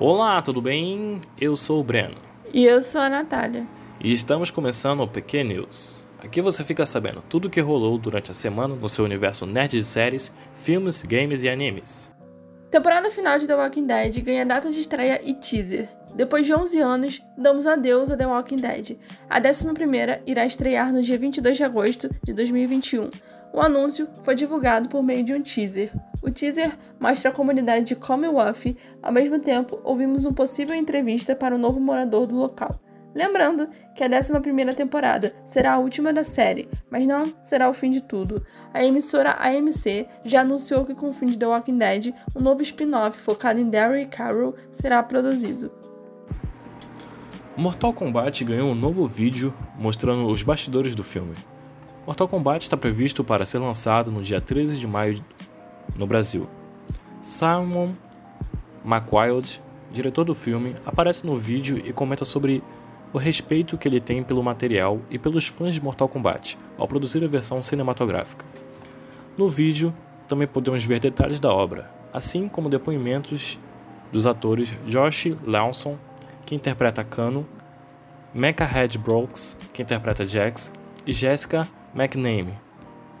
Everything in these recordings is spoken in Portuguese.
Olá, tudo bem? Eu sou o Breno. E eu sou a Natália. E estamos começando o PQ News. Aqui você fica sabendo tudo o que rolou durante a semana no seu universo nerd de séries, filmes, games e animes. Temporada final de The Walking Dead ganha data de estreia e teaser. Depois de 11 anos, damos adeus a The Walking Dead. A 11ª irá estrear no dia 22 de agosto de 2021. O anúncio foi divulgado por meio de um teaser. O teaser mostra a comunidade de Commonwealth, ao mesmo tempo ouvimos uma possível entrevista para o novo morador do local. Lembrando que a 11ª temporada será a última da série, mas não será o fim de tudo. A emissora AMC já anunciou que com o fim de The Walking Dead, um novo spin-off focado em Daryl e Carol será produzido. Mortal Kombat ganhou um novo vídeo mostrando os bastidores do filme. Mortal Kombat está previsto para ser lançado no dia 13 de maio no Brasil. Simon McWild, diretor do filme, aparece no vídeo e comenta sobre o respeito que ele tem pelo material e pelos fãs de Mortal Kombat ao produzir a versão cinematográfica. No vídeo, também podemos ver detalhes da obra, assim como depoimentos dos atores Josh Lawson que interpreta Kano, Mecha Head Brooks, que interpreta Jax, e Jessica McNamee,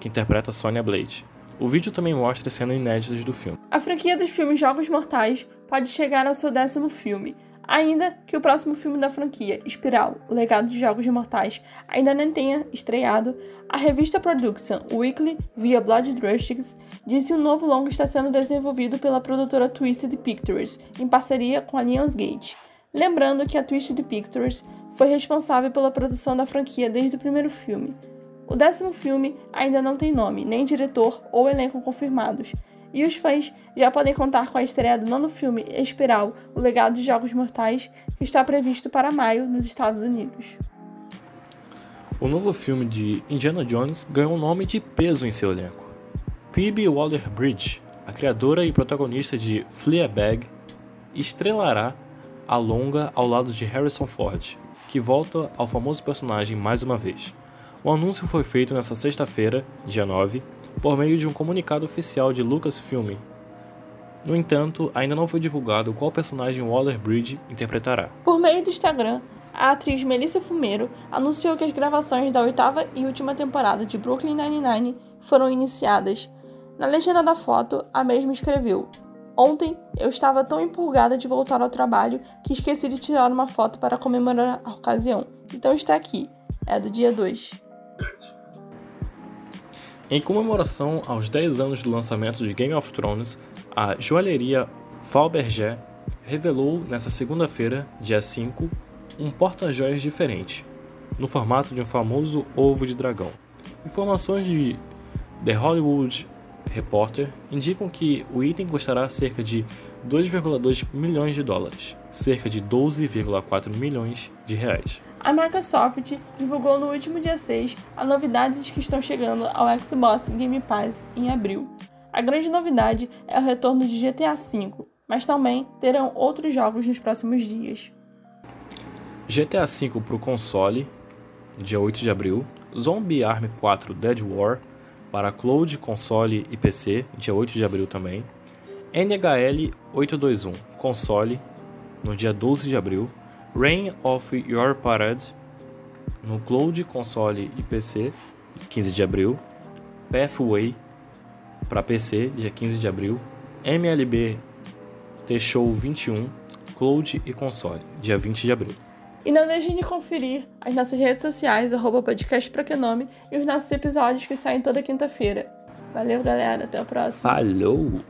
que interpreta Sonya Blade. O vídeo também mostra cenas inéditas do filme. A franquia dos filmes Jogos Mortais pode chegar ao seu décimo filme, ainda que o próximo filme da franquia, Espiral, o legado de Jogos Mortais, ainda nem tenha estreado. A revista Production Weekly, via Blood Drustics, diz que o novo longo está sendo desenvolvido pela produtora Twisted Pictures, em parceria com a Lionsgate. Lembrando que a Twisted Pictures foi responsável pela produção da franquia desde o primeiro filme. O décimo filme ainda não tem nome, nem diretor ou elenco confirmados, e os fãs já podem contar com a estreia do nono filme Espiral, O Legado de Jogos Mortais, que está previsto para maio nos Estados Unidos. O novo filme de Indiana Jones ganhou um nome de peso em seu elenco. Phoebe Waller-Bridge, a criadora e protagonista de Fleabag, estrelará a longa ao lado de Harrison Ford, que volta ao famoso personagem mais uma vez. O anúncio foi feito nesta sexta-feira, dia 9, por meio de um comunicado oficial de Lucasfilm. No entanto, ainda não foi divulgado qual personagem Waller-Bridge interpretará. Por meio do Instagram, a atriz Melissa Fumero anunciou que as gravações da oitava e última temporada de Brooklyn Nine-Nine foram iniciadas. Na legenda da foto, a mesma escreveu: Ontem eu estava tão empolgada de voltar ao trabalho que esqueci de tirar uma foto para comemorar a ocasião. Então está aqui. É do dia 2. Em comemoração aos 10 anos do lançamento de Game of Thrones, a joalheria Fabergé revelou nesta segunda-feira, dia 5, um porta-joias diferente, no formato de um famoso ovo de dragão. Informações de The Hollywood Reporter indicam que o item custará cerca de 2,2 milhões de dólares, cerca de 12,4 milhões de reais. A Microsoft divulgou no último dia 6 as novidades que estão chegando ao Xbox Game Pass em abril. A grande novidade é o retorno de GTA V, mas também terão outros jogos nos próximos dias. GTA V para o console, dia 8 de abril, Zombie Army 4 Dead War para Cloud, console e PC, dia 8 de abril também. NHL 821, console, no dia 12 de abril. Reign of Your Parade, no Cloud, console e PC, 15 de abril. Pathway, para PC, dia 15 de abril. MLB T-Show 21, Cloud e console, dia 20 de abril. E não deixem de conferir as nossas redes sociais, arroba podcast pra que nome, e os nossos episódios que saem toda quinta-feira. Valeu, galera. Até a próxima. Falou!